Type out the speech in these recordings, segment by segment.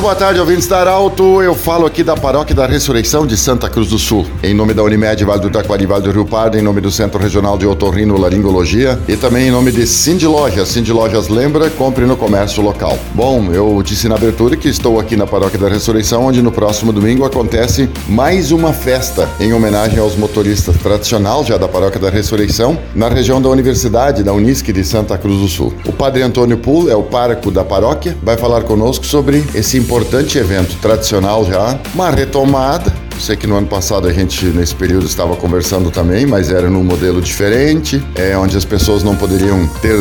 Muito boa tarde, ouvintes da Arauto. Eu falo aqui da Paróquia da Ressurreição de Santa Cruz do Sul. Em nome da Unimed Vale do Taquari, Vale do Rio Pardo, em nome do Centro Regional de Otorrino Laringologia e também em nome de Cindy Lojas. Cindy Lojas lembra, compre no comércio local. Bom, eu disse na abertura que estou aqui na Paróquia da Ressurreição, onde no próximo domingo acontece mais uma festa em homenagem aos motoristas tradicional já da Paróquia da Ressurreição, na região da Universidade, da Unisc de Santa Cruz do Sul. O Padre Antônio Pool é o pároco da paróquia, vai falar conosco sobre esse importante evento tradicional já, uma retomada Sei que no ano passado a gente, nesse período, estava conversando também, mas era num modelo diferente, é, onde as pessoas não poderiam ter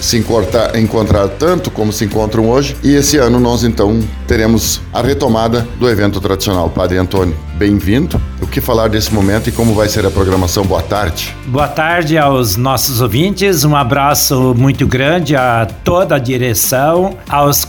se encontrar, encontrar tanto como se encontram hoje. E esse ano nós, então, teremos a retomada do evento tradicional. Padre Antônio, bem-vindo. O que falar desse momento e como vai ser a programação? Boa tarde. Boa tarde aos nossos ouvintes. Um abraço muito grande a toda a direção, aos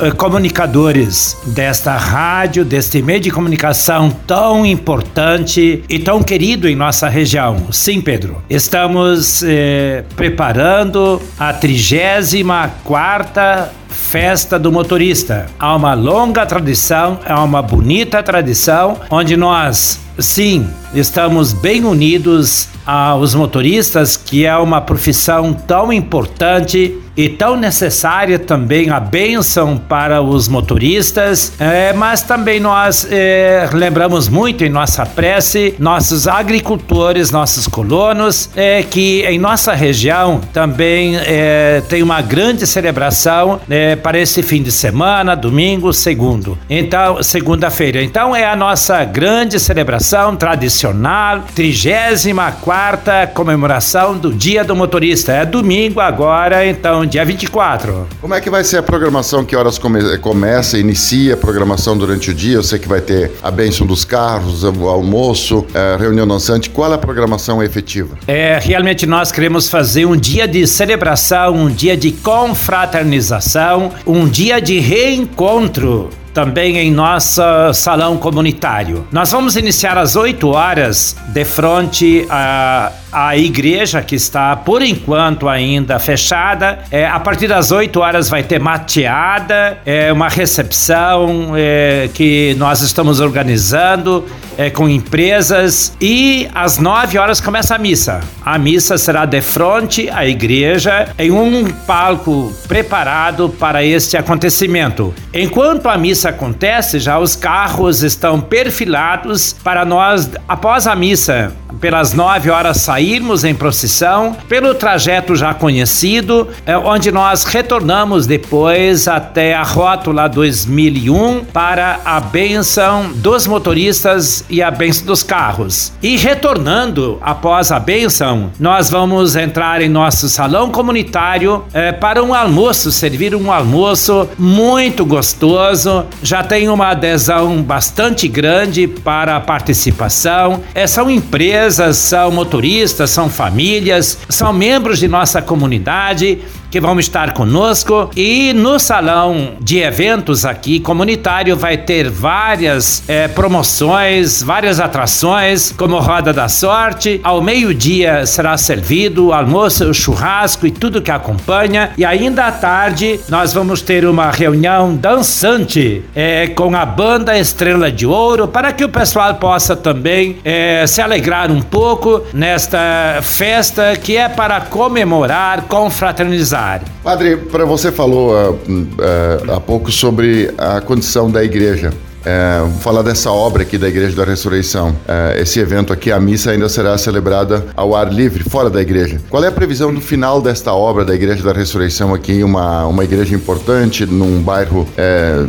eh, comunicadores desta rádio, deste meio de comunicação tão importante e tão querido em nossa região. Sim, Pedro. Estamos eh, preparando a 34 quarta Festa do Motorista. Há uma longa tradição, é uma bonita tradição, onde nós, sim, estamos bem unidos aos motoristas, que é uma profissão tão importante e tão necessária também a bênção para os motoristas, é, mas também nós é, lembramos muito em nossa prece nossos agricultores, nossos colonos, é, que em nossa região também é, tem uma grande celebração é, para esse fim de semana, domingo, segundo. Então, segunda-feira. Então é a nossa grande celebração tradicional, 34 comemoração do Dia do Motorista. É domingo agora, então dia 24. Como é que vai ser a programação? Que horas come começa, inicia a programação durante o dia? Eu sei que vai ter a bênção dos carros, o almoço, a reunião dançante. Qual é a programação efetiva? É, realmente nós queremos fazer um dia de celebração, um dia de confraternização, um dia de reencontro também em nosso salão comunitário. Nós vamos iniciar às 8 horas de frente a a igreja que está por enquanto ainda fechada. É, a partir das 8 horas vai ter mateada, é uma recepção é, que nós estamos organizando é, com empresas e às 9 horas começa a missa. A missa será de frente à igreja em um palco preparado para este acontecimento. Enquanto a missa acontece, já os carros estão perfilados para nós, após a missa, pelas 9 horas sairmos em procissão, pelo trajeto já conhecido, é, onde nós retornamos depois até a rótula 2001 para a benção dos motoristas e a benção dos carros. E retornando após a benção, nós vamos entrar em nosso salão comunitário é, para um almoço, servir um almoço muito gostoso. Já tem uma adesão bastante grande para a participação. É, são empresas, são motoristas, são famílias, são membros de nossa comunidade que vão estar conosco e no salão de eventos aqui comunitário vai ter várias é, promoções, várias atrações, como Roda da Sorte. Ao meio-dia será servido almoço, churrasco e tudo que acompanha. E ainda à tarde nós vamos ter uma reunião dançante é, com a banda Estrela de Ouro para que o pessoal possa também é, se alegrar um pouco nesta festa que é para comemorar, confraternizar área. Padre, para você falou uh, uh, há pouco sobre a condição da igreja. É, vamos falar dessa obra aqui da Igreja da Ressurreição. É, esse evento aqui, a missa ainda será celebrada ao ar livre, fora da igreja. Qual é a previsão do final desta obra da Igreja da Ressurreição aqui, uma, uma igreja importante, num bairro é,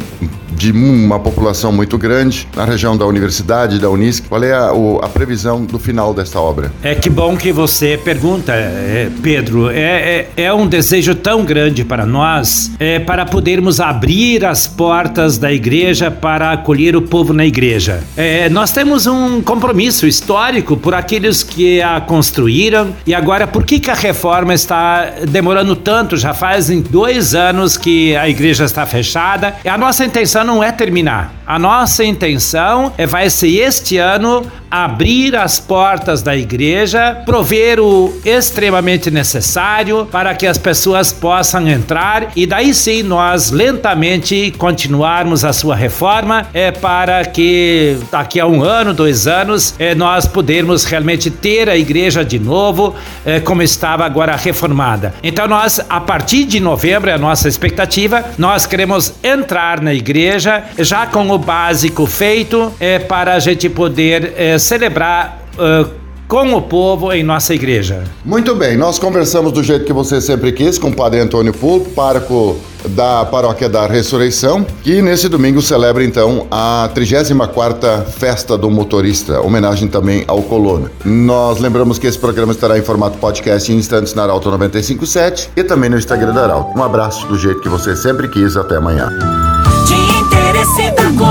de uma população muito grande na região da universidade, da Unisc. Qual é a, o, a previsão do final desta obra? É que bom que você pergunta, é, Pedro. É, é, é, um desejo tão grande para nós é, para podermos abrir as portas da igreja para acolher o povo na igreja. É, nós temos um compromisso histórico por aqueles que a construíram e agora por que, que a reforma está demorando tanto? Já fazem dois anos que a igreja está fechada. A nossa intenção não é terminar. A nossa intenção é vai ser este ano abrir as portas da igreja, prover o extremamente necessário para que as pessoas possam entrar e daí sim nós lentamente continuarmos a sua reforma é para que daqui a um ano, dois anos, é, nós podermos realmente ter a igreja de novo é, como estava agora reformada. Então nós, a partir de novembro, é a nossa expectativa, nós queremos entrar na igreja já com o básico feito é, para a gente poder é, celebrar uh, com o povo em nossa igreja. Muito bem, nós conversamos do jeito que você sempre quis com o Padre Antônio Pulpo, pároco da Paróquia da Ressurreição, que nesse domingo celebra então a 34ª Festa do Motorista, homenagem também ao Coluna. Nós lembramos que esse programa estará em formato podcast em instantes na Arauto 957 e também no Instagram da Arauto. Um abraço do jeito que você sempre quis, até amanhã.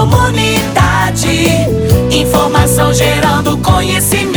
Comunidade Informação gerando conhecimento.